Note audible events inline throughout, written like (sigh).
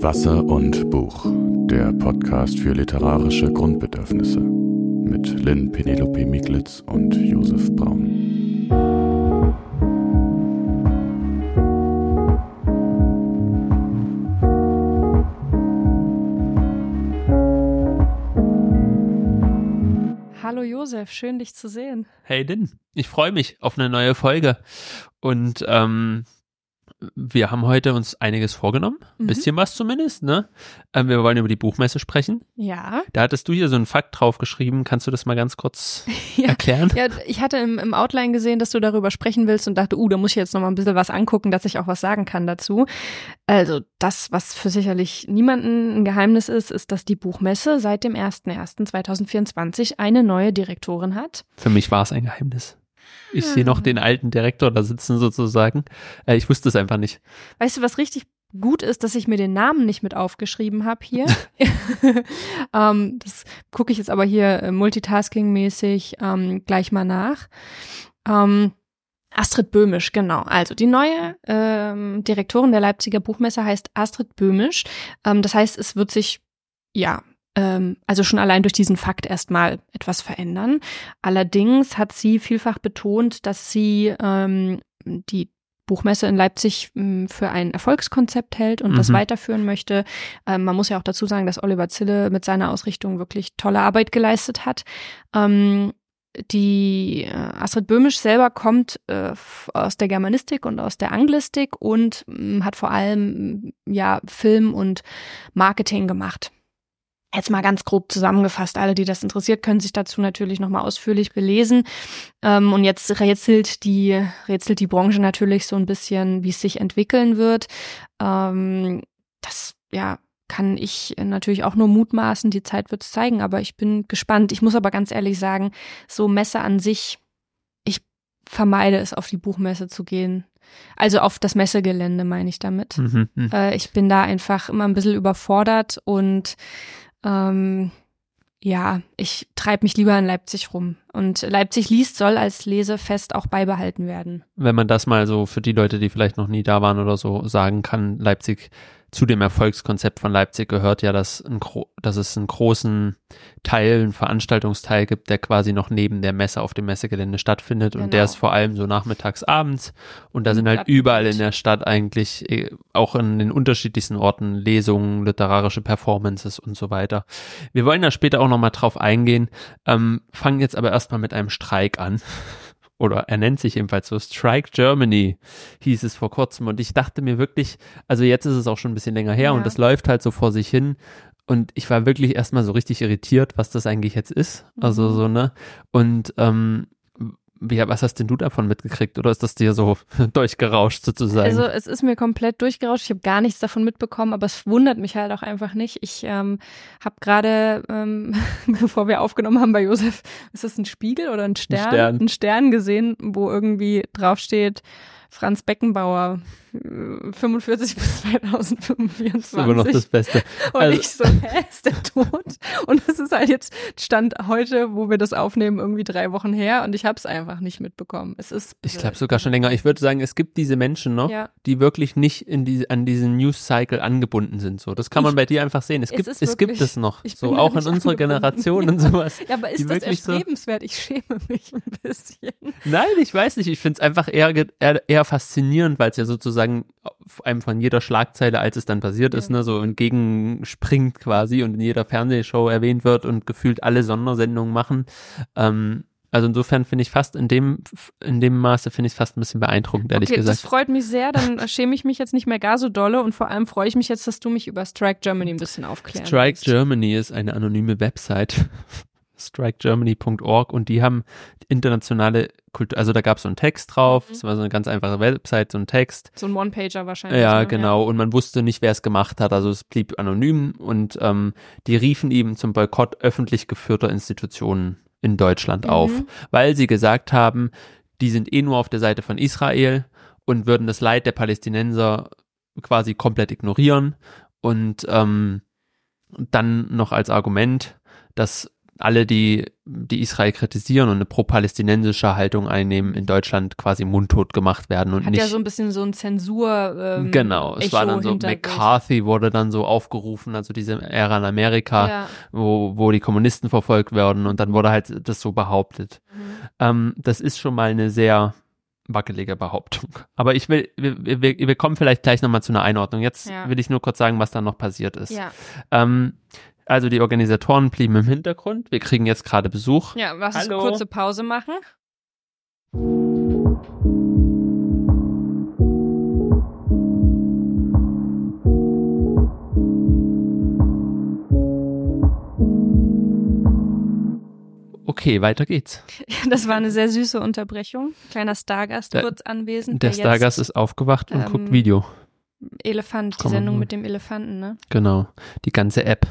Wasser und Buch, der Podcast für literarische Grundbedürfnisse mit Lynn Penelope Miglitz und Josef Braun. Hallo Josef, schön dich zu sehen. Hey Lynn, ich freue mich auf eine neue Folge. Und ähm, wir haben heute uns einiges vorgenommen. Ein Mhm. bisschen was zumindest, ne? Ähm, wir wollen über die Buchmesse sprechen. Ja. Da hattest du hier so einen Fakt draufgeschrieben. Kannst du das mal ganz kurz (laughs) Ja. erklären? Ja, ich hatte im, im Outline gesehen, dass du darüber sprechen willst und dachte, uh, da muss ich jetzt noch mal ein bisschen was angucken, dass ich auch was sagen kann dazu. Also, das, was für sicherlich niemanden ein Geheimnis ist, ist, dass die Buchmesse seit dem 01.01.2024 eine neue Direktorin hat. Für mich war es ein Geheimnis. Ich sehe noch den alten Direktor da sitzen sozusagen. Äh, ich wusste es einfach nicht. Weißt du, was richtig gut ist, dass ich mir den Namen nicht mit aufgeschrieben habe hier. (laughs) (laughs) ähm, das gucke ich jetzt aber hier äh, multitasking-mäßig ähm, gleich mal nach. Ähm, Astrid Böhmisch, genau. Also die neue ähm, Direktorin der Leipziger Buchmesse heißt Astrid Böhmisch. Ähm, das heißt, es wird sich ja ähm, also schon allein durch diesen Fakt erstmal etwas verändern. Allerdings hat sie vielfach betont, dass sie ähm, die Buchmesse in Leipzig mh, für ein Erfolgskonzept hält und das Mhm. weiterführen möchte. Ähm, man muss ja auch dazu sagen, dass Oliver Zille mit seiner Ausrichtung wirklich tolle Arbeit geleistet hat. Ähm, die äh, Astrid Böhmisch selber kommt äh, aus der Germanistik und aus der Anglistik und mh, hat vor allem mh, ja Film und Marketing gemacht. Jetzt mal ganz grob zusammengefasst. Alle, die das interessiert, können sich dazu natürlich nochmal ausführlich belesen. Ähm, und jetzt rätselt die, rätselt die Branche natürlich so ein bisschen, wie es sich entwickeln wird. Ähm, das, ja, kann ich natürlich auch nur mutmaßen. Die Zeit wird es zeigen, aber ich bin gespannt. Ich muss aber ganz ehrlich sagen, so Messe an sich, ich vermeide es, auf die Buchmesse zu gehen. Also auf das Messegelände meine ich damit. Mhm, mhm. Äh, ich bin da einfach immer ein bisschen überfordert und ähm, ja, ich treibe mich lieber in Leipzig rum. Und Leipzig liest soll als Lesefest auch beibehalten werden. Wenn man das mal so für die Leute, die vielleicht noch nie da waren oder so, sagen kann, Leipzig zu dem Erfolgskonzept von Leipzig gehört ja, dass, ein, dass es einen großen Teil, einen Veranstaltungsteil gibt, der quasi noch neben der Messe auf dem Messegelände stattfindet. Und der Genau. ist vor allem so nachmittags, abends. Und da sind halt überall in der Stadt eigentlich, eh, auch in den unterschiedlichsten Orten, Lesungen, literarische Performances und so weiter. Wir wollen da später auch nochmal drauf eingehen, ähm, fangen jetzt aber erstmal mit einem Streik an. (laughs) Oder er nennt sich ebenfalls so Strike Germany, hieß es vor kurzem. Und ich dachte mir wirklich, also jetzt ist es auch schon ein bisschen länger her Ja. und das läuft halt so vor sich hin. Und ich war wirklich erstmal so richtig irritiert, was das eigentlich jetzt ist. Also Mhm. so, ne? Und ähm, wie, was hast denn du davon mitgekriegt? Oder ist das dir so (laughs) durchgerauscht sozusagen? Also es ist mir komplett durchgerauscht. Ich habe gar nichts davon mitbekommen, aber es wundert mich halt auch einfach nicht. Ich ähm, habe gerade, ähm, (laughs) bevor wir aufgenommen haben bei Josef, ist das ein Spiegel oder ein Stern? Stern. Ein Stern gesehen, wo irgendwie draufsteht, Franz Beckenbauer, äh, 45 bis 2025. das ist immer noch das Beste. Und Also- ich so, hä, ist der tot? Und es ist halt jetzt Stand heute, wo wir das aufnehmen, irgendwie drei Wochen her und ich habe es einfach nicht mitbekommen. Es ist Ich glaube sogar schon länger. Ich würde sagen, es gibt diese Menschen noch, Ja. die wirklich nicht in die, an diesen News-Cycle angebunden sind. So, das kann man Ich- bei dir einfach sehen. Es Es gibt, ist es gibt wirklich- es noch. So auch in unserer. Generation und sowas. (laughs) Ja, aber ist das wirklich so- erstrebenswert? Ich schäme mich ein bisschen. Nein, ich weiß nicht. Ich finde es einfach eher, eher, eher faszinierend, weil es ja sozusagen auf einem von jeder Schlagzeile, als es dann passiert ist, Ja. ne, so entgegenspringt quasi und in jeder Fernsehshow erwähnt wird und gefühlt alle Sondersendungen machen. Ähm, also insofern finde ich fast in dem, in dem Maße finde ich es fast ein bisschen beeindruckend, ehrlich Okay, das gesagt. freut mich sehr. Dann (laughs) schäme ich mich jetzt nicht mehr gar so dolle und vor allem freue ich mich jetzt, dass du mich über Strike Germany ein bisschen aufklärst. Strike Germany ist eine anonyme Website. strikegermany.org und die haben internationale Kultur, also da gab es so einen Text drauf, Mhm. es war so eine ganz einfache Website, so ein Text. So ein One-Pager wahrscheinlich. Ja, ne? genau. Und man wusste nicht, wer es gemacht hat. Also es blieb anonym und ähm, die riefen eben zum Boykott öffentlich geführter Institutionen in Deutschland Mhm. auf, weil sie gesagt haben, die sind eh nur auf der Seite von Israel und würden das Leid der Palästinenser quasi komplett ignorieren und ähm, dann noch als Argument, dass alle, die, die Israel kritisieren und eine pro-palästinensische Haltung einnehmen, in Deutschland quasi mundtot gemacht werden und Hat nicht. ja so ein bisschen so ein Zensur. Ähm, genau, es war Echo dann so. McCarthy wurde dann so aufgerufen, also diese Ära in Amerika, Ja. wo, wo die Kommunisten verfolgt werden und dann wurde halt das so behauptet. Mhm. Ähm, das ist schon mal eine sehr wackelige Behauptung. Aber ich will, wir, wir, wir kommen vielleicht gleich nochmal zu einer Einordnung. Jetzt Ja. will ich nur kurz sagen, was da noch passiert ist. Ja. Ähm, also die Organisatoren blieben im Hintergrund. Wir kriegen jetzt gerade Besuch. ja, lass uns Hallo. kurze Pause machen. Okay, weiter geht's. (laughs) Das war eine sehr süße Unterbrechung. Kleiner Stargast Der- kurz anwesend. Der jetzt- Stargast ist aufgewacht und ähm, guckt Video. Elefant, die Sendung mit dem Elefanten, ne? Genau. Die ganze App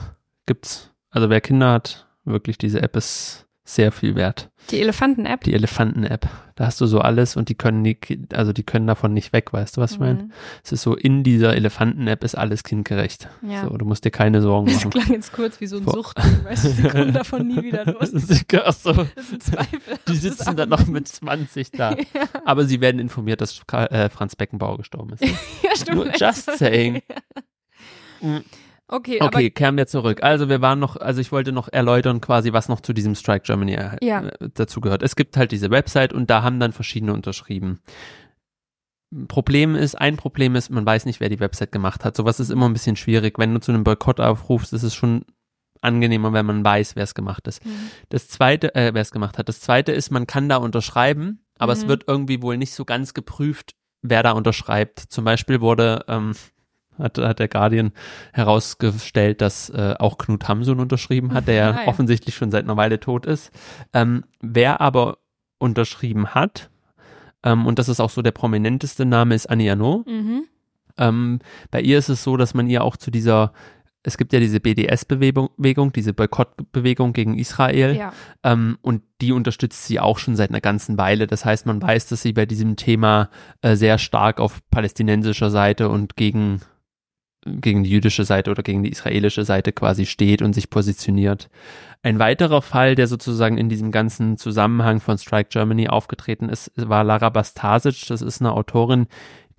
gibt's. Also wer Kinder hat, wirklich diese App ist sehr viel wert. Die Elefanten-App. Die Elefanten-App. Da hast du so alles und die können die, also die können davon nicht weg, weißt du, was ich meine? Mhm. Es ist so, in dieser Elefanten-App ist alles kindgerecht. Ja. So, du musst dir keine Sorgen Das machen. klang jetzt kurz wie so ein Vor- Suchtding, weißt du, sie kommen (laughs) davon nie wieder los. Ach so, Das sind Zweifel. die Das sitzen ist dann noch mit 20 da. (laughs) Ja, Aber sie werden informiert, dass äh, Franz Beckenbauer gestorben ist. (laughs) ja stimmt. Nur just saying. Mhm. Okay, Okay, kehren wir zurück. Also wir waren noch, also ich wollte noch erläutern quasi, was noch zu diesem Strike Germany äh, Ja. dazu gehört. Es gibt halt diese Website und da haben dann verschiedene unterschrieben. Problem ist, ein Problem ist, man weiß nicht, wer die Website gemacht hat. Sowas ist immer ein bisschen schwierig. Wenn du zu einem Boykott aufrufst, ist es schon angenehmer, wenn man weiß, wer es gemacht ist. Mhm. Das zweite, äh, wer es gemacht hat. Das zweite ist, man kann da unterschreiben, aber es Mhm. wird irgendwie wohl nicht so ganz geprüft, wer da unterschreibt. Zum Beispiel wurde, ähm, hat, hat der Guardian herausgestellt, dass äh, auch Knut Hamsun unterschrieben hat, der (laughs) ja Ah, ja. offensichtlich schon seit einer Weile tot ist. Ähm, wer aber unterschrieben hat, ähm, und das ist auch so der prominenteste Name, ist Annie Arnaud. Mhm. Ähm, bei ihr ist es so, dass man ihr auch zu dieser, es gibt ja diese BDS-Bewegung, Bewegung, diese Boykottbewegung gegen Israel. Ja. Ähm, und die unterstützt sie auch schon seit einer ganzen Weile. Das heißt, man weiß, dass sie bei diesem Thema äh, sehr stark auf palästinensischer Seite und gegen, gegen die jüdische Seite oder gegen die israelische Seite quasi steht und sich positioniert. Ein weiterer Fall, der sozusagen in diesem ganzen Zusammenhang von Strike Germany aufgetreten ist, war Lara Bastasic. Das ist eine Autorin,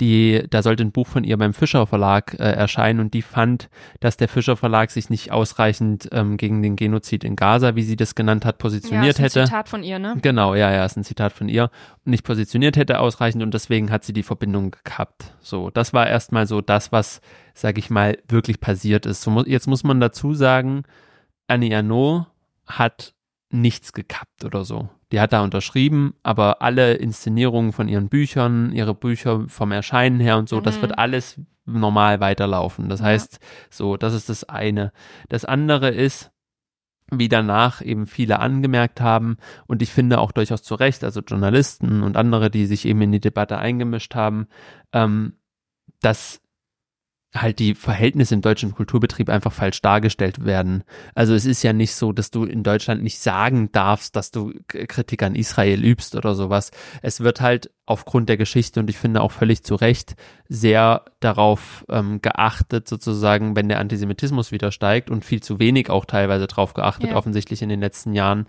die, da sollte ein Buch von ihr beim Fischer Verlag äh, erscheinen und die fand, dass der Fischer Verlag sich nicht ausreichend ähm, gegen den Genozid in Gaza, wie sie das genannt hat, ja, positioniert ist ein hätte. Zitat von ihr, ne? Genau, ja, ja, ist ein Zitat von ihr. Nicht positioniert hätte ausreichend und deswegen hat sie die Verbindung gehabt. So, das war erstmal so das, was, sag ich mal, wirklich passiert ist. So, jetzt muss man dazu sagen, Annie Arnaud hat nichts gekappt oder so. Die hat da unterschrieben, aber alle Inszenierungen von ihren Büchern, ihre Bücher vom Erscheinen her und so, das Mhm. wird alles normal weiterlaufen. Das Ja. heißt, so, das ist das eine. Das andere ist, wie danach eben viele angemerkt haben, und ich finde auch durchaus zu Recht, also Journalisten und andere, die sich eben in die Debatte eingemischt haben, ähm, dass halt die Verhältnisse im deutschen Kulturbetrieb einfach falsch dargestellt werden. Also es ist ja nicht so, dass du in Deutschland nicht sagen darfst, dass du Kritik an Israel übst oder sowas. Es wird halt aufgrund der Geschichte und ich finde auch völlig zu Recht sehr darauf ähm, geachtet, sozusagen, wenn der Antisemitismus wieder steigt und viel zu wenig auch teilweise drauf geachtet, Ja. offensichtlich in den letzten Jahren.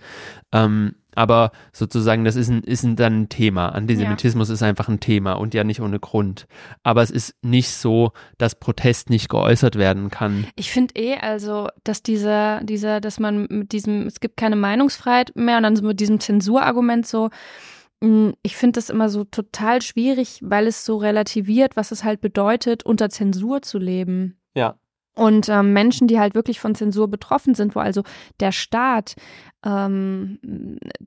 Ähm, aber sozusagen, das ist ein, ist ein, dann ein Thema. Antisemitismus ist einfach ein Thema und ja nicht ohne Grund. Aber es ist nicht so, dass Protest nicht geäußert werden kann. Ich finde eh, also, dass dieser, dieser, dass man mit diesem, es gibt keine Meinungsfreiheit mehr und dann so mit diesem Zensurargument so, mh, ich finde das immer so total schwierig, weil es so relativiert, was es halt bedeutet, unter Zensur zu leben. Ja. Und ähm, Menschen, die halt wirklich von Zensur betroffen sind, wo also der Staat ähm,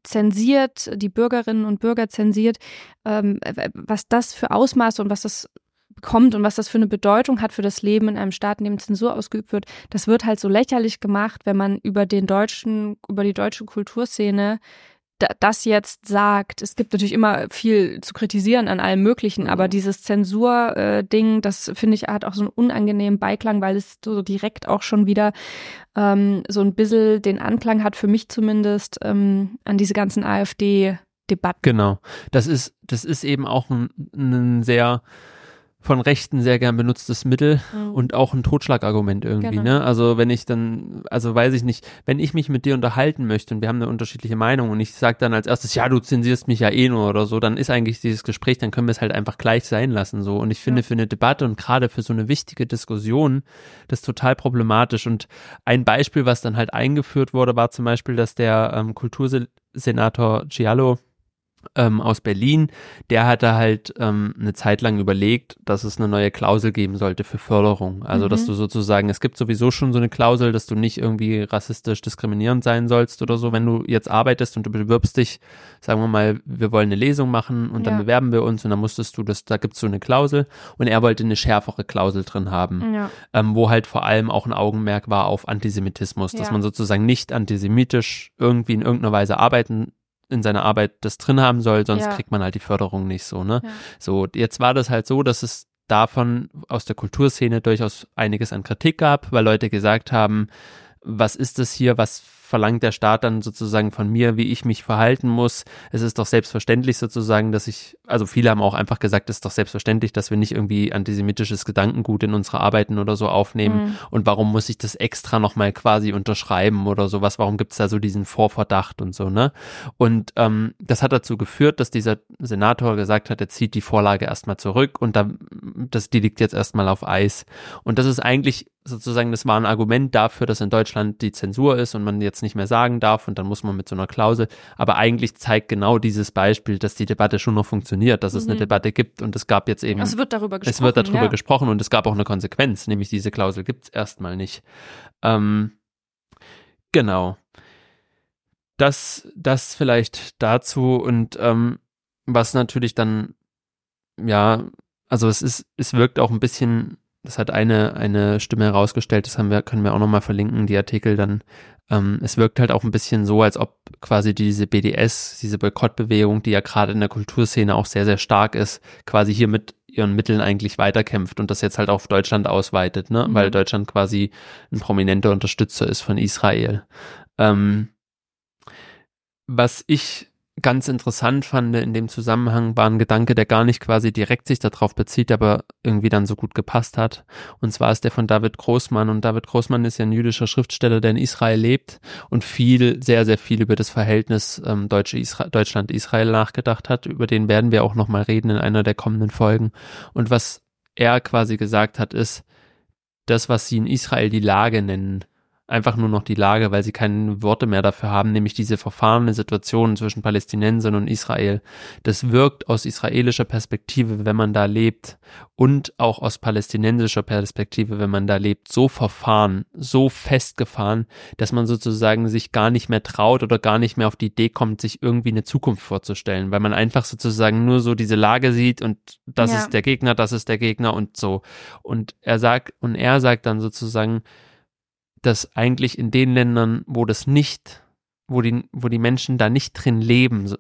zensiert, die Bürgerinnen und Bürger zensiert, ähm, was das für Ausmaße und was das bekommt und was das für eine Bedeutung hat für das Leben in einem Staat, in dem Zensur ausgeübt wird, das wird halt so lächerlich gemacht, wenn man über den deutschen, über die deutsche Kulturszene das jetzt sagt. Es gibt natürlich immer viel zu kritisieren an allem Möglichen, aber dieses Zensur-Ding, das finde ich, hat auch so einen unangenehmen Beiklang, weil es so direkt auch schon wieder ähm, so ein bisschen den Anklang hat, für mich zumindest, ähm, an diese ganzen AfD-Debatten. Genau. Das ist, das ist eben auch ein, ein sehr von Rechten sehr gern benutztes Mittel Mhm. und auch ein Totschlagargument irgendwie, Genau. ne? Also wenn ich dann, also weiß ich nicht, wenn ich mich mit dir unterhalten möchte und wir haben eine unterschiedliche Meinung und ich sage dann als erstes, ja, du zensierst mich ja eh nur oder so, dann ist eigentlich dieses Gespräch, dann können wir es halt einfach gleich sein lassen so. Und ich finde Ja. für eine Debatte und gerade für so eine wichtige Diskussion das total problematisch. Und ein Beispiel, was dann halt eingeführt wurde, war zum Beispiel, dass der ähm, Kultursenator Giallo ähm, aus Berlin, der hatte halt ähm, eine Zeit lang überlegt, dass es eine neue Klausel geben sollte für Förderung. Also, dass Mhm. du sozusagen, es gibt sowieso schon so eine Klausel, dass du nicht irgendwie rassistisch diskriminierend sein sollst oder so, wenn du jetzt arbeitest und du bewirbst dich, sagen wir mal, wir wollen eine Lesung machen und dann Ja. bewerben wir uns und dann musstest du das, da gibt's so eine Klausel und er wollte eine schärfere Klausel drin haben Ja. ähm, wo halt vor allem auch ein Augenmerk war auf Antisemitismus, dass Ja. man sozusagen nicht antisemitisch irgendwie in irgendeiner Weise arbeiten in seiner Arbeit das drin haben soll, sonst Ja. kriegt man halt die Förderung nicht so, ne? Ja. So, jetzt war das halt so, dass es davon aus der Kulturszene durchaus einiges an Kritik gab, weil Leute gesagt haben, was ist das hier, was verlangt der Staat dann sozusagen von mir, wie ich mich verhalten muss. Es ist doch selbstverständlich sozusagen, dass ich, also viele haben auch einfach gesagt, es ist doch selbstverständlich, dass wir nicht irgendwie antisemitisches Gedankengut in unsere Arbeiten oder so aufnehmen. Mhm. Und warum muss ich das extra nochmal quasi unterschreiben oder sowas? Warum gibt es da so diesen Vorverdacht und so, ne? Und ähm, das hat dazu geführt, dass dieser Senator gesagt hat, er zieht die Vorlage erstmal zurück und da, das, die liegt jetzt erstmal auf Eis. Und das ist eigentlich sozusagen, das war ein Argument dafür, dass in Deutschland die Zensur ist und man jetzt nicht mehr sagen darf und dann muss man mit so einer Klausel. Aber eigentlich zeigt genau dieses Beispiel, dass die Debatte schon noch funktioniert, dass es eine Mhm. Debatte gibt und es gab jetzt eben Es wird darüber gesprochen. es wird darüber ja. gesprochen und es gab auch eine Konsequenz, nämlich diese Klausel gibt's erstmal nicht. Ähm, genau. Das, das vielleicht dazu und ähm, was natürlich dann, ja, also es ist, es wirkt auch ein bisschen, das hat eine, eine Stimme herausgestellt, das haben wir, können wir auch nochmal verlinken, die Artikel dann. Ähm, es wirkt halt auch ein bisschen so, als ob quasi diese BDS, diese Boykottbewegung, die ja gerade in der Kulturszene auch sehr, sehr stark ist, quasi hier mit ihren Mitteln eigentlich weiterkämpft und das jetzt halt auf Deutschland ausweitet, ne? Mhm. Weil Deutschland quasi ein prominenter Unterstützer ist von Israel. Ähm, was ich ganz interessant fand in dem Zusammenhang, war ein Gedanke, der gar nicht quasi direkt sich darauf bezieht, aber irgendwie dann so gut gepasst hat. Und zwar ist der von David Großmann. Und David Großmann ist ja ein jüdischer Schriftsteller, der in Israel lebt und viel, sehr, sehr viel über das Verhältnis ähm, Deutschland-Israel nachgedacht hat. Über den werden wir auch nochmal reden in einer der kommenden Folgen. Und was er quasi gesagt hat, ist, das, was sie in Israel die Lage nennen, einfach nur noch die Lage, weil sie keine Worte mehr dafür haben, nämlich diese verfahrene Situation zwischen Palästinensern und Israel. Das wirkt aus israelischer Perspektive, wenn man da lebt, und auch aus palästinensischer Perspektive, wenn man da lebt, so verfahren, so festgefahren, dass man sozusagen sich gar nicht mehr traut oder gar nicht mehr auf die Idee kommt, sich irgendwie eine Zukunft vorzustellen, weil man einfach sozusagen nur so diese Lage sieht und das Ja. ist der Gegner, das ist der Gegner und so. Und er sagt, und er sagt dann sozusagen, dass eigentlich in den Ländern, wo das nicht, wo die, wo die Menschen da nicht drin leben,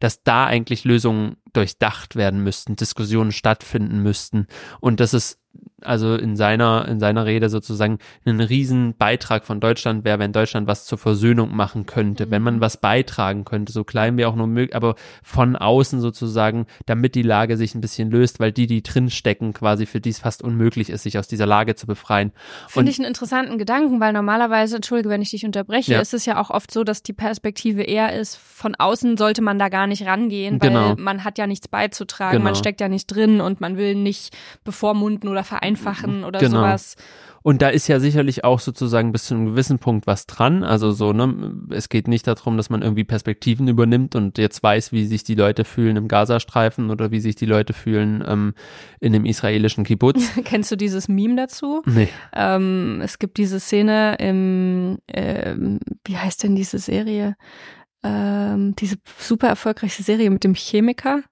dass da eigentlich Lösungen durchdacht werden müssten, Diskussionen stattfinden müssten und dass es also in seiner, in seiner Rede sozusagen ein riesen Beitrag von Deutschland wäre, wenn Deutschland was zur Versöhnung machen könnte, wenn man Mhm. was beitragen könnte, so klein wie auch nur möglich, aber von außen sozusagen, damit die Lage sich ein bisschen löst, weil die, die drin stecken, quasi für die es fast unmöglich ist, sich aus dieser Lage zu befreien. Finde ich einen interessanten Gedanken, weil normalerweise, entschuldige, wenn ich dich unterbreche, Ja. ist es ja auch oft so, dass die Perspektive eher ist, von außen sollte man da gar nicht rangehen, weil Genau. man hat ja nichts beizutragen, Genau. man steckt ja nicht drin und man will nicht bevormunden oder vereinfachen oder Genau. sowas. Und da ist ja sicherlich auch sozusagen bis zu einem gewissen Punkt was dran. Also so, ne, es geht nicht darum, dass man irgendwie Perspektiven übernimmt und jetzt weiß, wie sich die Leute fühlen im Gazastreifen oder wie sich die Leute fühlen ähm, in dem israelischen Kibbutz. (laughs) Kennst du dieses Meme dazu? Nee. Ähm, es gibt diese Szene im, ähm, wie heißt denn diese Serie? Ähm, diese super erfolgreiche Serie mit dem Chemiker,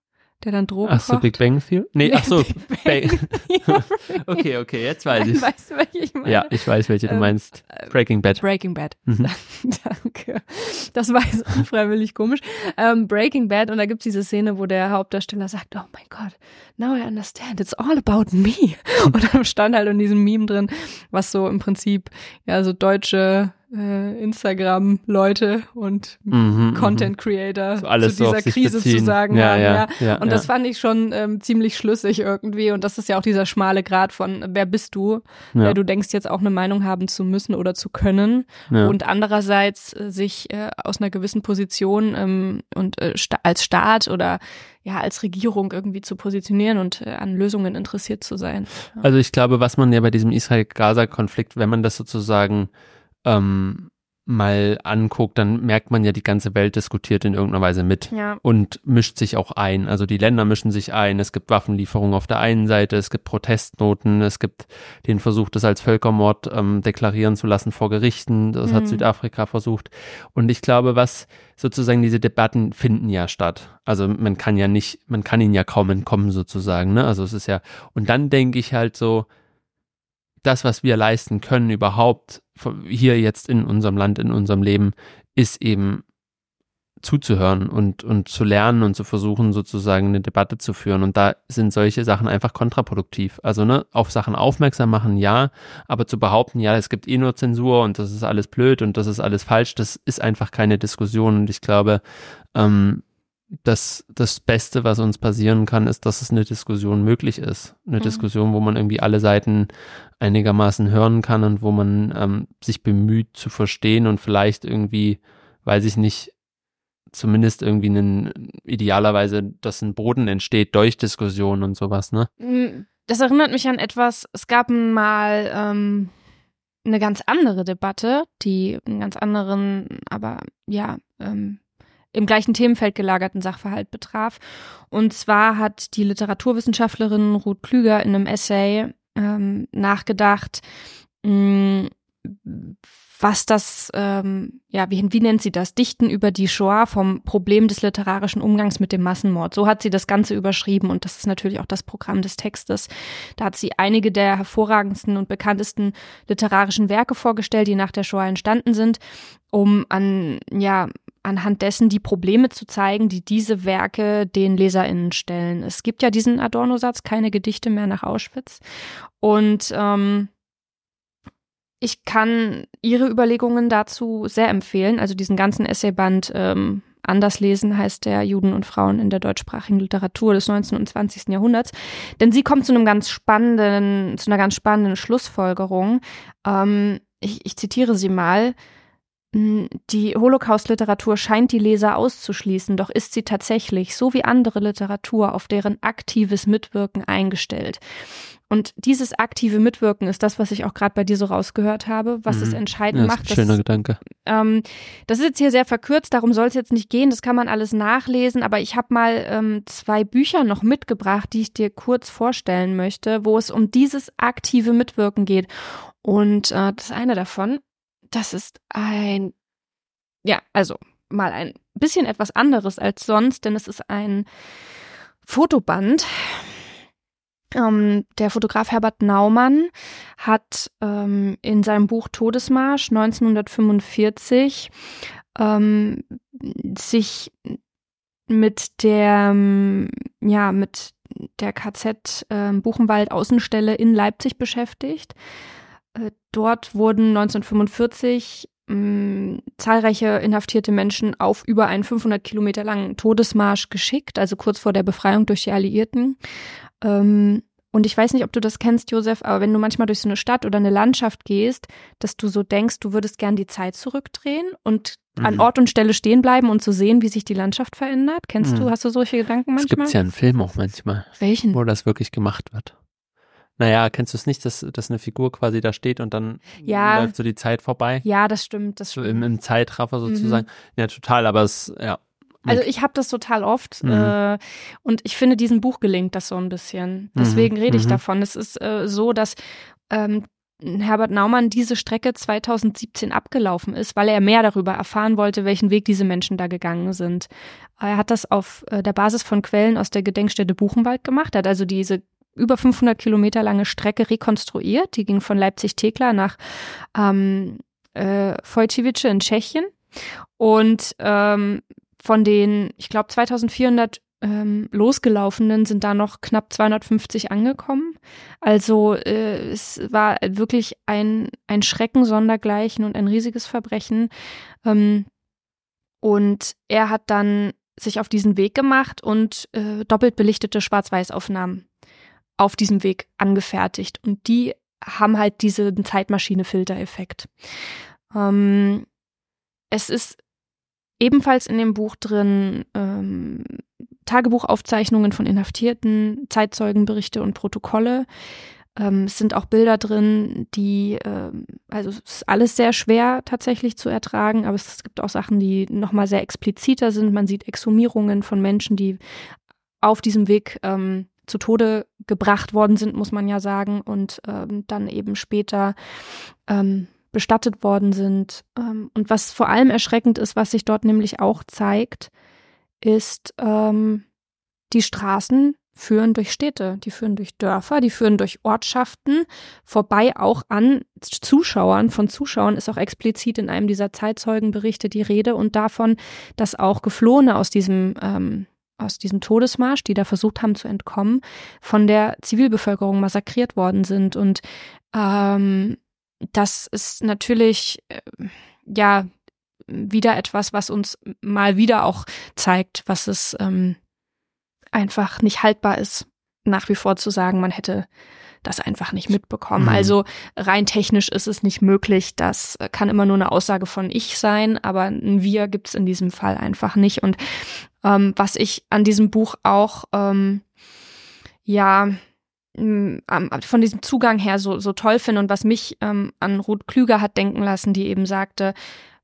der dann Drogen Ach so, kocht. Big Bang Theory? Nee, (laughs) ach so. Bang (laughs) okay, okay, jetzt weiß ich. Weißt du, welche ich meine? Ja, ich weiß, welche du Ähm, meinst. Breaking Bad. Breaking Bad. Mhm. (laughs) Danke. Das war jetzt unfreiwillig komisch. Ähm, Breaking Bad und da gibt's diese Szene, wo der Hauptdarsteller sagt, oh mein Gott, now I understand, it's all about me. Und dann stand halt in diesem Meme drin, was so im Prinzip ja so deutsche äh, Instagram-Leute und Mhm, Content Creator So zu so dieser sich Krise zu sagen Ja, haben. ja, Ja, ja, und das fand ich schon ähm, ziemlich schlüssig irgendwie. Und das ist ja auch dieser schmale Grad von, wer bist du? Wer du denkst jetzt auch eine Meinung haben zu müssen oder zu können. Und andererseits äh, sich äh, aus einer gewissen Position ähm, und äh, sta als Staat oder ja als Regierung irgendwie zu positionieren und äh, an Lösungen interessiert zu sein. Also ich glaube, was man ja bei diesem Israel-Gaza-Konflikt, wenn man das sozusagen ähm, mal anguckt, dann merkt man ja, die ganze Welt diskutiert in irgendeiner Weise mit ja. und mischt sich auch ein. Also die Länder mischen sich ein. Es gibt Waffenlieferungen auf der einen Seite, es gibt Protestnoten, es gibt den Versuch, das als Völkermord ähm, deklarieren zu lassen vor Gerichten. Das hat Mhm. Südafrika versucht. Und ich glaube, was sozusagen diese Debatten finden ja statt. Also man kann ja nicht, man kann ihnen ja kaum entkommen sozusagen. Ne? Also es ist ja. Und dann denke ich halt so, das, was wir leisten können überhaupt hier jetzt in unserem Land, in unserem Leben, ist eben zuzuhören und, und zu lernen und zu versuchen, sozusagen eine Debatte zu führen. Und da sind solche Sachen einfach kontraproduktiv. Also, ne, auf Sachen aufmerksam machen, ja, aber zu behaupten, ja, es gibt eh nur Zensur und das ist alles blöd und das ist alles falsch, das ist einfach keine Diskussion. Und ich glaube, ähm, das, das Beste, was uns passieren kann, ist, dass es eine Diskussion möglich ist. Eine Mhm. Diskussion, wo man irgendwie alle Seiten einigermaßen hören kann und wo man ähm, sich bemüht zu verstehen und vielleicht irgendwie, weiß ich nicht, zumindest irgendwie einen, idealerweise, dass ein Boden entsteht durch Diskussion und sowas, ne? Mm, Das erinnert mich an etwas, es gab mal ähm, eine ganz andere Debatte, die einen ganz anderen, aber ja, ähm, im gleichen Themenfeld gelagerten Sachverhalt betraf. Und zwar hat die Literaturwissenschaftlerin Ruth Klüger in einem Essay ähm, nachgedacht, mh, was das, ähm, ja, wie, wie nennt sie das? Dichten über die Shoah vom Problem des literarischen Umgangs mit dem Massenmord. So hat sie das Ganze überschrieben und das ist natürlich auch das Programm des Textes. Da hat sie einige der hervorragendsten und bekanntesten literarischen Werke vorgestellt, die nach der Shoah entstanden sind, um an, ja, anhand dessen die Probleme zu zeigen, die diese Werke den LeserInnen stellen. Es gibt ja diesen Adorno-Satz, keine Gedichte mehr nach Auschwitz. Und ähm, ich kann Ihre Überlegungen dazu sehr empfehlen. Also diesen ganzen Essayband ähm, Anders lesen heißt der Juden und Frauen in der deutschsprachigen Literatur des 19. und 20. Jahrhunderts. Denn sie kommt zu einem ganz spannenden, zu einer ganz spannenden Schlussfolgerung. Ähm, ich, ich zitiere sie mal. Die Holocaust-Literatur scheint die Leser auszuschließen, doch ist sie tatsächlich, so wie andere Literatur, auf deren aktives Mitwirken eingestellt. Und dieses aktive Mitwirken ist das, was ich auch gerade bei dir so rausgehört habe, was Mhm. es entscheidend Ja, macht. ist ein schöner Gedanke. Ähm, das ist jetzt hier sehr verkürzt, darum soll es jetzt nicht gehen, das kann man alles nachlesen, aber ich habe mal ähm, zwei Bücher noch mitgebracht, die ich dir kurz vorstellen möchte, wo es um dieses aktive Mitwirken geht. Und äh, das eine davon, das ist ein, ja, also mal ein bisschen etwas anderes als sonst, denn es ist ein Fotoband. Ähm, der Fotograf Herbert Naumann hat ähm, in seinem Buch Todesmarsch 1945 ähm, sich mit der, ja, mit der KZ äh, Buchenwald Außenstelle in Leipzig beschäftigt. Äh, dort wurden 1945 mh, zahlreiche inhaftierte Menschen auf über einen 500 Kilometer langen Todesmarsch geschickt, also kurz vor der Befreiung durch die Alliierten. Ähm, und ich weiß nicht, ob du das kennst, Josef, aber wenn du manchmal durch so eine Stadt oder eine Landschaft gehst, dass du so denkst, du würdest gern die Zeit zurückdrehen und Mhm. an Ort und Stelle stehen bleiben und zu sehen, wie sich die Landschaft verändert. Kennst Mhm. du, hast du solche Gedanken manchmal? gibt's ja in Filmen auch manchmal, Welchen? wo das wirklich gemacht wird. Naja, kennst du es nicht, dass, dass eine Figur quasi da steht und dann Ja. läuft so die Zeit vorbei? Ja, das stimmt, das So stimmt. im, im Zeitraffer sozusagen. Ja, total, aber es, ja. Also ich habe das total oft Mhm. äh, und ich finde, diesem Buch gelingt das so ein bisschen. Deswegen Mhm, rede ich mhm. davon. Es ist äh, so, dass ähm, Herbert Naumann diese Strecke 2017 abgelaufen ist, weil er mehr darüber erfahren wollte, welchen Weg diese Menschen da gegangen sind. Er hat das auf äh, der Basis von Quellen aus der Gedenkstätte Buchenwald gemacht. Er hat also diese über 500 Kilometer lange Strecke rekonstruiert. Die ging von Leipzig-Tekla nach ähm, äh, Wojciech in Tschechien. Und ähm, von den, ich glaube, 2400 ähm, Losgelaufenen sind da noch knapp 250 angekommen. Also äh, es war wirklich ein, ein Schrecken sondergleichen und ein riesiges Verbrechen. Ähm, und er hat dann sich auf diesen Weg gemacht und äh, doppelt belichtete Schwarz-Weiß-Aufnahmen auf diesem Weg angefertigt. Und die haben halt diesen Zeitmaschine-Filter-Effekt. Ähm, es ist ebenfalls in dem Buch drin ähm, Tagebuchaufzeichnungen von Inhaftierten, Zeitzeugenberichte und Protokolle. Ähm, es sind auch Bilder drin, die, ähm, also es ist alles sehr schwer tatsächlich zu ertragen, aber es gibt auch Sachen, die nochmal sehr expliziter sind. Man sieht Exhumierungen von Menschen, die auf diesem Weg ähm, zu Tode gebracht worden sind, muss man ja sagen, und ähm, dann eben später ähm, bestattet worden sind. Ähm, und was vor allem erschreckend ist, was sich dort nämlich auch zeigt, ist, ähm, die Straßen führen durch Städte, die führen durch Dörfer, die führen durch Ortschaften, vorbei auch an Zuschauern. Von Zuschauern ist auch explizit in einem dieser Zeitzeugenberichte die Rede und davon, dass auch Geflohene aus diesem ähm, aus diesem Todesmarsch, die da versucht haben zu entkommen, von der Zivilbevölkerung massakriert worden sind. Und ähm, das ist natürlich äh, ja wieder etwas, was uns mal wieder auch zeigt, was es ähm, einfach nicht haltbar ist, nach wie vor zu sagen, man hätte das einfach nicht mitbekommen. Mhm. Also rein technisch ist es nicht möglich. Das kann immer nur eine Aussage von ich sein, aber ein Wir gibt es in diesem Fall einfach nicht. Und ähm, was ich an diesem Buch auch ähm, ja von diesem Zugang her so, so toll finde und was mich ähm, an Ruth Klüger hat denken lassen, die eben sagte,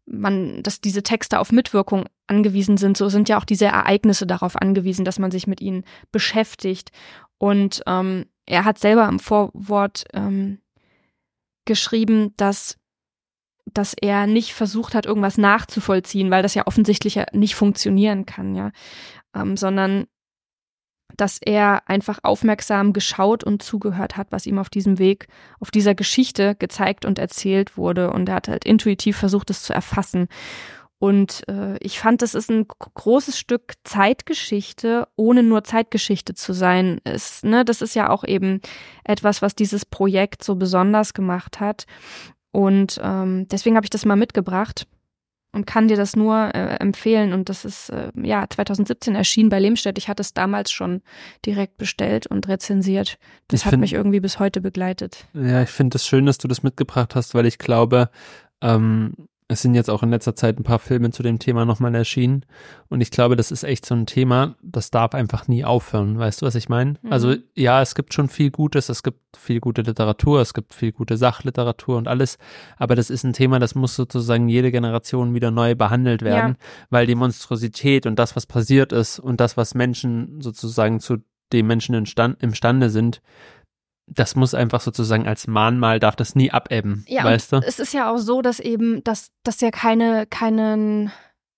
man, dass diese Texte auf Mitwirkung angewiesen sind, so sind ja auch diese Ereignisse darauf angewiesen, dass man sich mit ihnen beschäftigt. Und ähm, er hat selber im Vorwort ähm, geschrieben, dass dass er nicht versucht hat, irgendwas nachzuvollziehen, weil das ja offensichtlich nicht funktionieren kann, ja, ähm, sondern dass er einfach aufmerksam geschaut und zugehört hat, was ihm auf diesem Weg, auf dieser Geschichte gezeigt und erzählt wurde. Und er hat halt intuitiv versucht, es zu erfassen. Und äh, ich fand, das ist ein großes Stück Zeitgeschichte, ohne nur Zeitgeschichte zu sein. Es, ne, das ist ja auch eben etwas, was dieses Projekt so besonders gemacht hat. Und ähm, deswegen habe ich das mal mitgebracht und kann dir das nur äh, empfehlen. Und das ist äh, ja 2017 erschienen bei Lehmstedt. Ich hatte es damals schon direkt bestellt und rezensiert. Das ich hat find, mich irgendwie bis heute begleitet. Ja, ich finde es das schön, dass du das mitgebracht hast, weil ich glaube, ähm, es sind jetzt auch in letzter Zeit ein paar Filme zu dem Thema nochmal erschienen. Und ich glaube, das ist echt so ein Thema, das darf einfach nie aufhören. Weißt du, was ich meine? Mhm. Also ja, es gibt schon viel Gutes, es gibt viel gute Literatur, es gibt viel gute Sachliteratur und alles. Aber das ist ein Thema, das muss sozusagen jede Generation wieder neu behandelt werden, ja. weil die Monstrosität und das, was passiert ist und das, was Menschen sozusagen zu dem Menschen imstande sind, das muss einfach sozusagen als Mahnmal darf das nie abebben, ja, weißt du? Es ist ja auch so, dass eben, dass, dass ja keine, keinen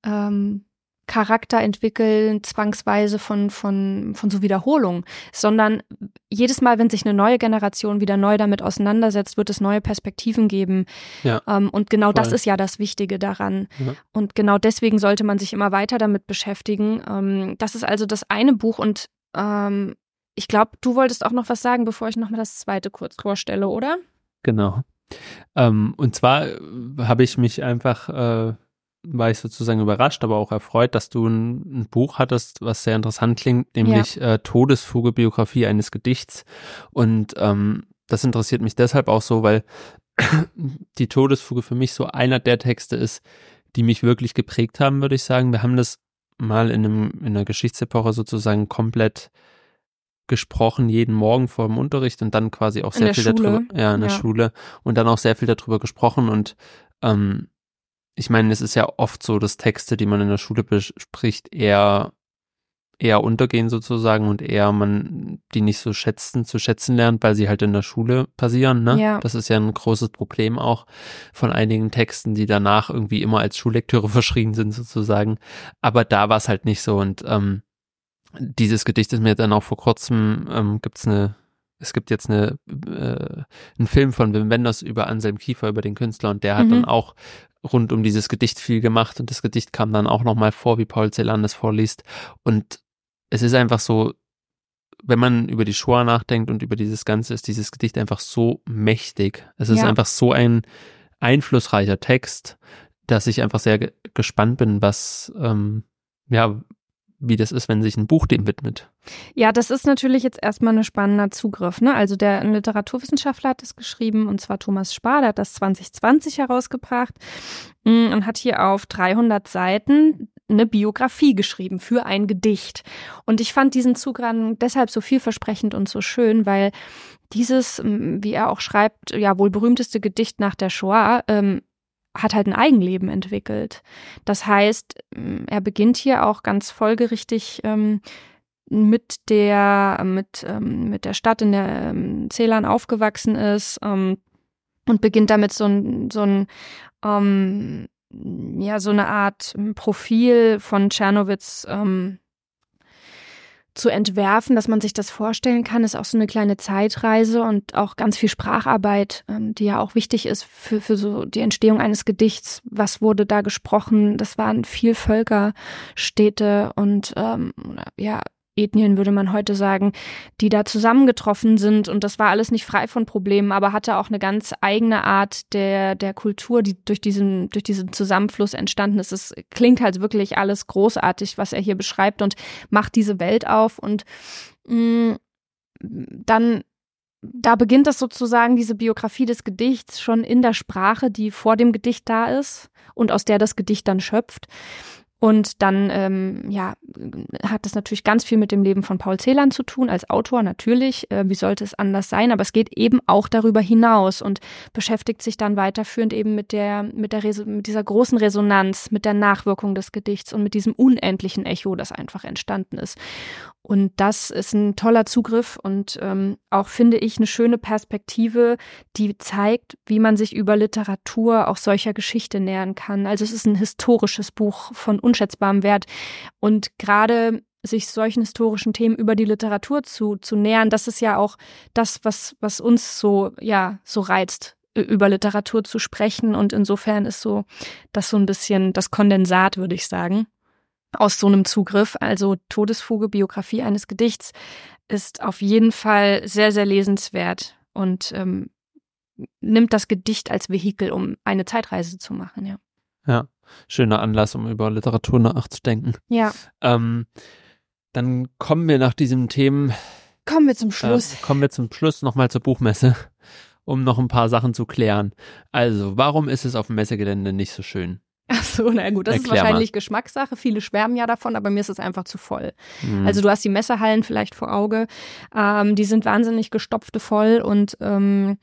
ähm, Charakter entwickeln, zwangsweise von, von, von so Wiederholungen, sondern jedes Mal, wenn sich eine neue Generation wieder neu damit auseinandersetzt, wird es neue Perspektiven geben. Ja, ähm, und genau voll. das ist ja das Wichtige daran. Ja. Und genau deswegen sollte man sich immer weiter damit beschäftigen. Ähm, das ist also das eine Buch und ähm, ich glaube, du wolltest auch noch was sagen, bevor ich nochmal das zweite kurz vorstelle, oder? Genau. Ähm, und zwar äh, habe ich mich einfach, äh, war ich sozusagen überrascht, aber auch erfreut, dass du ein, ein Buch hattest, was sehr interessant klingt, nämlich ja. äh, Todesfuge, Biografie eines Gedichts. Und ähm, das interessiert mich deshalb auch so, weil (clears throat) die Todesfuge für mich so einer der Texte ist, die mich wirklich geprägt haben, würde ich sagen. Wir haben das mal in, einem, in einer Geschichtsepoche sozusagen komplett gesprochen jeden Morgen vor dem Unterricht und dann quasi auch sehr viel Schule. darüber, ja, in der ja. Schule und dann auch sehr viel darüber gesprochen und ähm, ich meine, es ist ja oft so, dass Texte, die man in der Schule bespricht, eher eher untergehen sozusagen und eher man die nicht so schätzen zu schätzen lernt, weil sie halt in der Schule passieren, ne? Ja. Das ist ja ein großes Problem auch von einigen Texten, die danach irgendwie immer als Schullektüre (laughs) verschrien sind sozusagen. Aber da war es halt nicht so und ähm, dieses Gedicht ist mir dann auch vor kurzem, ähm, gibt's eine, es gibt jetzt eine, äh, einen Film von Wim Wenders über Anselm Kiefer, über den Künstler und der hat mhm. dann auch rund um dieses Gedicht viel gemacht und das Gedicht kam dann auch nochmal vor, wie Paul Celan das vorliest und es ist einfach so, wenn man über die Shoah nachdenkt und über dieses Ganze, ist dieses Gedicht einfach so mächtig. Es ist Ja. einfach so ein einflussreicher Text, dass ich einfach sehr ge gespannt bin, was, ähm, ja, wie das ist, wenn sich ein Buch dem widmet. Ja, das ist natürlich jetzt erstmal ein spannender Zugriff. Ne? Also der Literaturwissenschaftler hat es geschrieben und zwar Thomas Spar, der hat das 2020 herausgebracht mm, und hat hier auf 300 Seiten eine Biografie geschrieben für ein Gedicht. Und ich fand diesen Zugang deshalb so vielversprechend und so schön, weil dieses, mm, wie er auch schreibt, ja wohl berühmteste Gedicht nach der Shoah, ähm, hat halt ein Eigenleben entwickelt. Das heißt, mm, er beginnt hier auch ganz folgerichtig ähm, mit der mit ähm, mit der Stadt, in der ähm, Celan aufgewachsen ist ähm, und beginnt damit so ein so ein ähm, ja so eine Art Profil von Tschernowitz ähm, zu entwerfen, dass man sich das vorstellen kann, ist auch so eine kleine Zeitreise und auch ganz viel Spracharbeit, ähm, die ja auch wichtig ist für, für so die Entstehung eines Gedichts. Was wurde da gesprochen? Das waren viel Völkerstädte und ähm, ja, Ethnien würde man heute sagen, die da zusammengetroffen sind. Und das war alles nicht frei von Problemen, aber hatte auch eine ganz eigene Art der, der Kultur, die durch diesen, durch diesen Zusammenfluss entstanden ist. Es klingt halt wirklich alles großartig, was er hier beschreibt und macht diese Welt auf. Und mh, dann da beginnt das sozusagen, diese Biografie des Gedichts, schon in der Sprache, die vor dem Gedicht da ist und aus der das Gedicht dann schöpft. Und dann, ähm, ja, hat das natürlich ganz viel mit dem Leben von Paul Celan zu tun, als Autor natürlich. Äh, wie sollte es anders sein? Aber es geht eben auch darüber hinaus und beschäftigt sich dann weiterführend eben mit der, mit der, mit dieser großen Resonanz, mit der Nachwirkung des Gedichts und mit diesem unendlichen Echo, das einfach entstanden ist. Und das ist ein toller Zugriff und ähm, auch, finde ich, eine schöne Perspektive, die zeigt, wie man sich über Literatur auch solcher Geschichte nähern kann. Also es ist ein historisches Buch von unschätzbarem Wert. Und gerade sich solchen historischen Themen über die Literatur zu, zu nähern, das ist ja auch das, was, was uns so, ja, so reizt, über Literatur zu sprechen. Und insofern ist so das so ein bisschen das Kondensat, würde ich sagen aus so einem Zugriff. Also Todesfuge, Biografie eines Gedichts ist auf jeden Fall sehr, sehr lesenswert und ähm, nimmt das Gedicht als Vehikel, um eine Zeitreise zu machen, ja. Ja, schöner Anlass, um über Literatur nachzudenken. Ja. Ähm, dann kommen wir nach diesem Themen. Kommen wir zum Schluss. Äh, kommen wir zum Schluss nochmal zur Buchmesse, um noch ein paar Sachen zu klären. Also, warum ist es auf dem Messegelände nicht so schön? Ach so, na gut, das Erklär ist wahrscheinlich Geschmackssache. Viele schwärmen ja davon, aber mir ist es einfach zu voll. Hm. Also du hast die Messehallen vielleicht vor Auge. Ähm, die sind wahnsinnig gestopfte voll und ähm,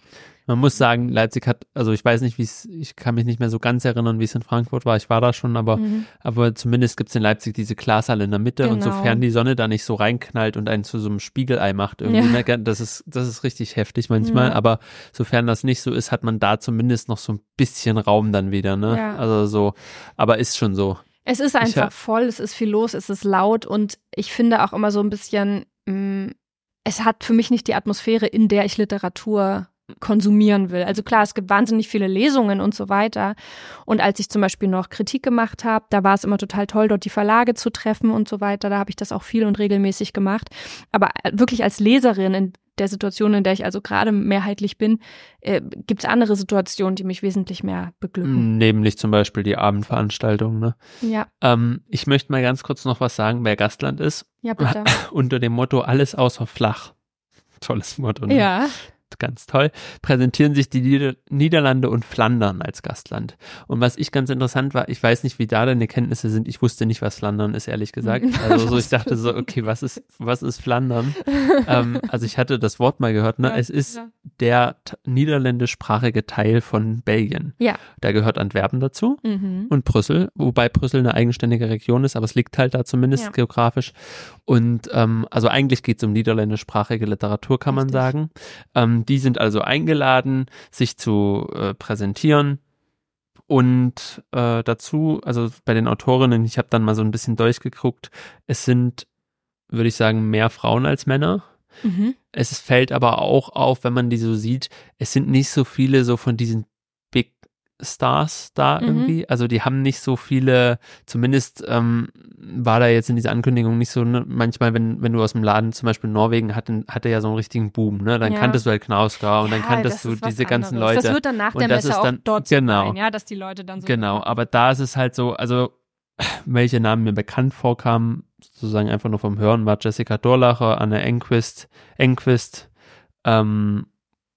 Man muss sagen, Leipzig hat, also ich weiß nicht, wie es, ich kann mich nicht mehr so ganz erinnern, wie es in Frankfurt war. Ich war da schon, aber, mhm. aber zumindest gibt's in Leipzig diese Glashalle in der Mitte und Genau. sofern die Sonne da nicht so reinknallt und einen zu so einem Spiegelei macht, irgendwie, Ja. ne, das ist, das ist richtig heftig manchmal, Ja. aber sofern das nicht so ist, hat man da zumindest noch so ein bisschen Raum dann wieder, ne? Ja. Also so, aber ist schon so. Es ist Ich einfach hab- voll, es ist viel los, es ist laut und ich finde auch immer so ein bisschen, mh, es hat für mich nicht die Atmosphäre, in der ich Literatur konsumieren will. Also klar, es gibt wahnsinnig viele Lesungen und so weiter. Und als ich zum Beispiel noch Kritik gemacht habe, da war es immer total toll, dort die Verlage zu treffen und so weiter. Da habe ich das auch viel und regelmäßig gemacht. Aber äh, wirklich als Leserin in der Situation, in der ich also gerade mehrheitlich bin, äh, gibt es andere Situationen, die mich wesentlich mehr beglücken. Nämlich zum Beispiel die Abendveranstaltung, ne? Ja, Ähm, ich möchte mal ganz kurz noch was sagen, wer Gastland ist. ja, bitte. (laughs) Unter dem Motto alles außer flach. Tolles Motto. Ne? ja. Ganz toll, präsentieren sich die Nieder Niederlande und Flandern als Gastland. Und was ich ganz interessant war, ich weiß nicht, wie da deine Kenntnisse sind. Ich wusste nicht, was Flandern ist, ehrlich gesagt. (laughs) Also so, ich dachte so, okay, was ist, was ist Flandern? ähm, also ich hatte das Wort mal gehört, ne? Ja, Es ist ja. der niederländischsprachige Teil von Belgien. Ja. Da gehört Antwerpen dazu Mhm. und Brüssel, wobei Brüssel eine eigenständige Region ist, aber es liegt halt da zumindest Ja. geografisch. Und ähm, also eigentlich geht es um niederländischsprachige Literatur, kann man Richtig. sagen. Ähm, die sind also eingeladen, sich zu äh, präsentieren. Und äh, dazu, also bei den Autorinnen, ich habe dann mal so ein bisschen durchgeguckt, es sind, würde ich sagen, mehr Frauen als Männer. Mhm. Es fällt aber auch auf, wenn man die so sieht, es sind nicht so viele so von diesen Stars da Mhm. irgendwie. Also die haben nicht so viele, zumindest ähm, war da jetzt in dieser Ankündigung nicht so, ne, manchmal, wenn, wenn du aus dem Laden zum Beispiel Norwegen hatten, hatte ja so einen richtigen Boom, ne? Dann Ja. kanntest du halt Knausgard und dann Ja, kanntest das du diese ganzen anderes. Leute. Das wird dann nach der Messe auch dann- dort genau. sein, ja, dass die Leute dann so. Genau, aber da ist es halt so, also welche Namen mir bekannt vorkamen, sozusagen einfach nur vom Hören, war Jessica Dorlacher, Anne Enquist, Enquist, ähm,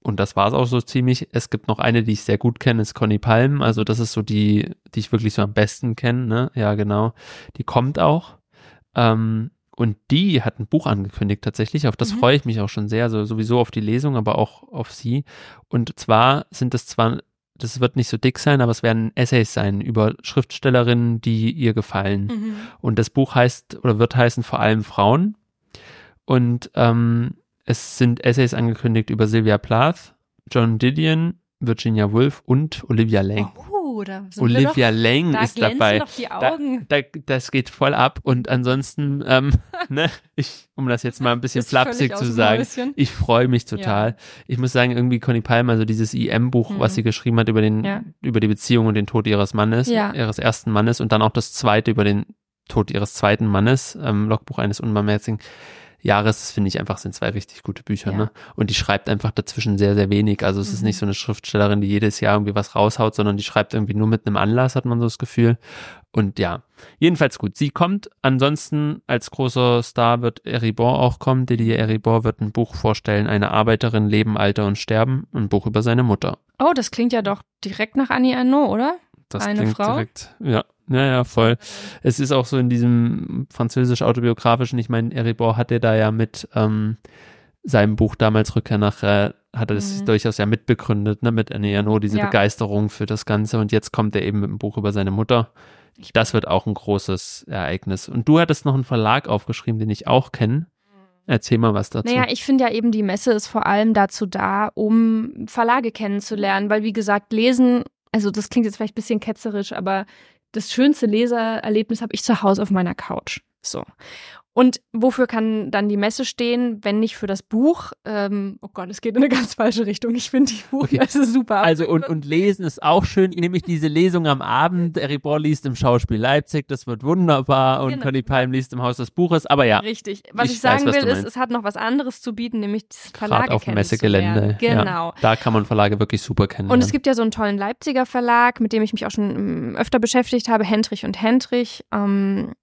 und das war es auch so ziemlich. Es gibt noch eine, die ich sehr gut kenne, ist Conny Palm. Also das ist so die, die ich wirklich so am besten kenne. Ne? Ja, genau. Die kommt auch. Ähm, und die hat ein Buch angekündigt tatsächlich. Auf das Mhm. freue ich mich auch schon sehr. Also sowieso auf die Lesung, aber auch auf sie. Und zwar sind es zwar, das wird nicht so dick sein, aber es werden Essays sein über Schriftstellerinnen, die ihr gefallen. Mhm. Und das Buch heißt oder wird heißen vor allem Frauen. Und ähm, es sind Essays angekündigt über Sylvia Plath, John Didion, Virginia Woolf und Olivia Lang. Oh, da sind Olivia wir Lang doch, da ist dabei. doch die Da, Augen. da, das geht voll ab. Und ansonsten, ähm, (laughs) ne, ich, um das jetzt mal ein bisschen flapsig zu sagen, ich freue mich total. Ich muss sagen, irgendwie Conny Palmer, also dieses IM-Buch, Mhm. was sie geschrieben hat über den, Ja. über die Beziehung und den Tod ihres Mannes, Ja. ihres ersten Mannes und dann auch das zweite über den Tod ihres zweiten Mannes, ähm, Logbuch eines unbarmherzigen Jahres, das finde ich einfach, sind zwei richtig gute Bücher, Ja. ne? Und die schreibt einfach dazwischen sehr, sehr wenig. Also es ist Mhm. nicht so eine Schriftstellerin, die jedes Jahr irgendwie was raushaut, sondern die schreibt irgendwie nur mit einem Anlass, hat man so das Gefühl. Und ja, jedenfalls gut. Sie kommt. Ansonsten als großer Star wird Eribor auch kommen. Didier Eribor wird ein Buch vorstellen, eine Arbeiterin, Leben, Alter und Sterben. Ein Buch über seine Mutter. Oh, das klingt ja doch direkt nach Annie Arnaud, oder? Das Eine klingt Frau? direkt, ja, ja, ja, voll. Es ist auch so in diesem französisch-autobiografischen, ich meine, Eribor hatte da ja mit ähm, seinem Buch damals Rückkehr nach, äh, hat er das Mhm. durchaus ja mitbegründet, ne, mit Annie Arnaud, diese Ja. Begeisterung für das Ganze und jetzt kommt er eben mit einem Buch über seine Mutter. Das wird auch ein großes Ereignis. Und du hattest noch einen Verlag aufgeschrieben, den ich auch kenne. Erzähl mal was dazu. Naja, ich finde ja eben, die Messe ist vor allem dazu da, um Verlage kennenzulernen, weil wie gesagt, lesen, also das klingt jetzt vielleicht ein bisschen ketzerisch, aber das schönste Lesererlebnis habe ich zu Hause auf meiner Couch. So. Und wofür kann dann die Messe stehen, wenn nicht für das Buch? Ähm, oh Gott, es geht in eine ganz falsche Richtung. Ich finde die Buchmesse super. Also und, und lesen ist auch schön, nämlich diese Lesung am Abend. Eribor liest im Schauspiel Leipzig, das wird wunderbar und Genau. Conny Palm liest im Haus des Buches, aber ja, Richtig. Was Ich ich, sagen weiß, will, ist, es hat noch was anderes zu bieten, nämlich das Verlage auf dem Messegelände. kennenzulernen. Ja, Genau. da kann man Verlage wirklich super kennenlernen. Und es gibt ja so einen tollen Leipziger Verlag, mit dem ich mich auch schon ähm, öfter beschäftigt habe, Hendrich und Hendrich, ähm,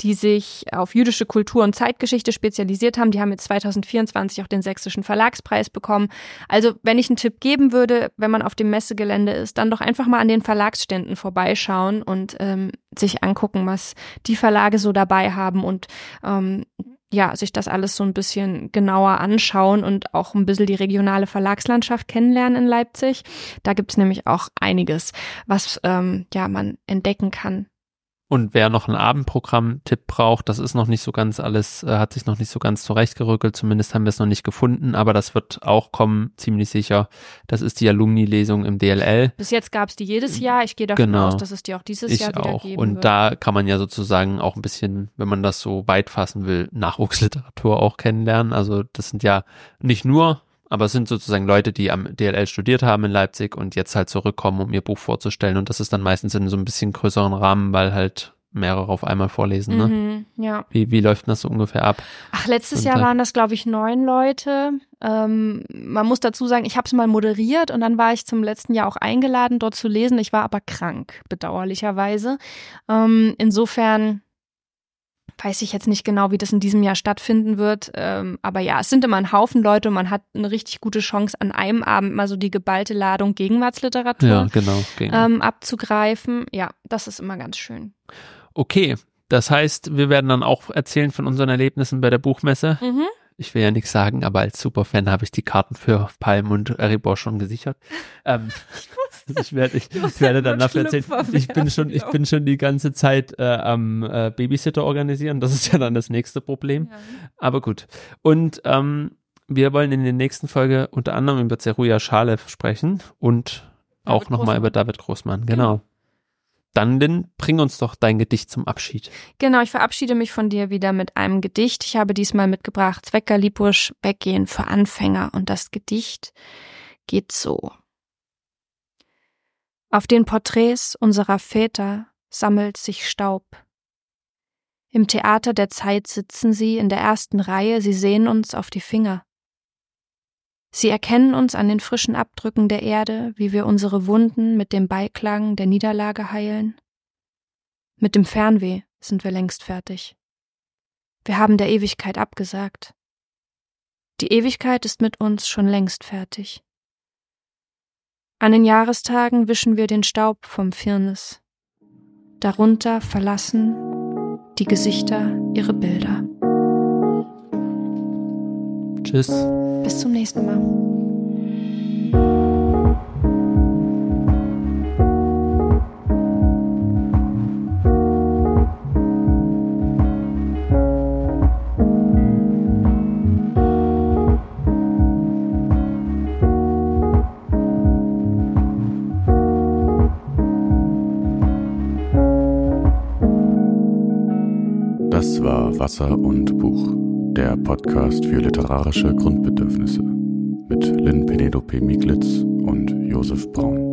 die sich auf jüdische Kultur und Zeitgeschichte spezialisiert haben. Die haben jetzt 2024 auch den Sächsischen Verlagspreis bekommen. Also wenn ich einen Tipp geben würde, wenn man auf dem Messegelände ist, dann doch einfach mal an den Verlagsständen vorbeischauen und ähm, sich angucken, was die Verlage so dabei haben und ähm, ja, sich das alles so ein bisschen genauer anschauen und auch ein bisschen die regionale Verlagslandschaft kennenlernen in Leipzig. Da gibt's nämlich auch einiges, was ähm, ja man entdecken kann. Und wer noch einen Abendprogramm-Tipp braucht, das ist noch nicht so ganz alles, äh, hat sich noch nicht so ganz zurechtgerückelt, zumindest haben wir es noch nicht gefunden, aber das wird auch kommen, ziemlich sicher. Das ist die Alumni-Lesung im DLL. Bis jetzt gab's die jedes Jahr. Ich gehe davon Genau. aus, dass es die auch dieses Ich Jahr wieder auch. geben Und wird. da kann man ja sozusagen auch ein bisschen, wenn man das so weit fassen will, Nachwuchsliteratur auch kennenlernen. Also das sind ja nicht nur, aber es sind sozusagen Leute, die am DLL studiert haben in Leipzig und jetzt halt zurückkommen, um ihr Buch vorzustellen. Und das ist dann meistens in so ein bisschen größeren Rahmen, weil halt mehrere auf einmal vorlesen. Ne? Mhm, ja. Wie, wie läuft das so ungefähr ab? Ach, letztes Und Jahr waren das, glaube ich, neun Leute. Ähm, man muss dazu sagen, ich habe es mal moderiert und dann war ich zum letzten Jahr auch eingeladen, dort zu lesen. Ich war aber krank, bedauerlicherweise. Ähm, insofern weiß ich jetzt nicht genau, wie das in diesem Jahr stattfinden wird. Ähm, aber ja, es sind immer ein Haufen Leute und man hat eine richtig gute Chance, an einem Abend mal so die geballte Ladung Gegenwartsliteratur Ja, genau. Ähm, abzugreifen. Ja, das ist immer ganz schön. Okay, das heißt, wir werden dann auch erzählen von unseren Erlebnissen bei der Buchmesse. Mhm. Ich will ja nichts sagen, aber als Superfan habe ich die Karten für Palm und Eribor schon gesichert. Ähm, (laughs) (laughs) ich werde, ich, ich werde dann dafür erzählen. Ich bin schon, ich bin schon die ganze Zeit äh, am äh, Babysitter organisieren. Das ist ja dann das nächste Problem. Aber gut. Und ähm, wir wollen in der nächsten Folge unter anderem über Zeruja Schalew sprechen und auch David nochmal Großmann. über David Großmann. Genau. Dann, Lynn, bring uns doch dein Gedicht zum Abschied. Genau, ich verabschiede mich von dir wieder mit einem Gedicht. Ich habe diesmal mitgebracht Zwecker Lipusch, Weggehen für Anfänger. Und das Gedicht geht so. Auf den Porträts unserer Väter sammelt sich Staub. Im Theater der Zeit sitzen sie in der ersten Reihe, sie sehen uns auf die Finger. Sie erkennen uns an den frischen Abdrücken der Erde, wie wir unsere Wunden mit dem Beiklang der Niederlage heilen. Mit dem Fernweh sind wir längst fertig. Wir haben der Ewigkeit abgesagt. Die Ewigkeit ist mit uns schon längst fertig. An den Jahrestagen wischen wir den Staub vom Firnis. Darunter verlassen die Gesichter ihre Bilder. Tschüss. Bis zum nächsten Mal. Das war Wasser und Podcast für literarische Grundbedürfnisse mit Lynn Penelope Mieglitz und Josef Braun.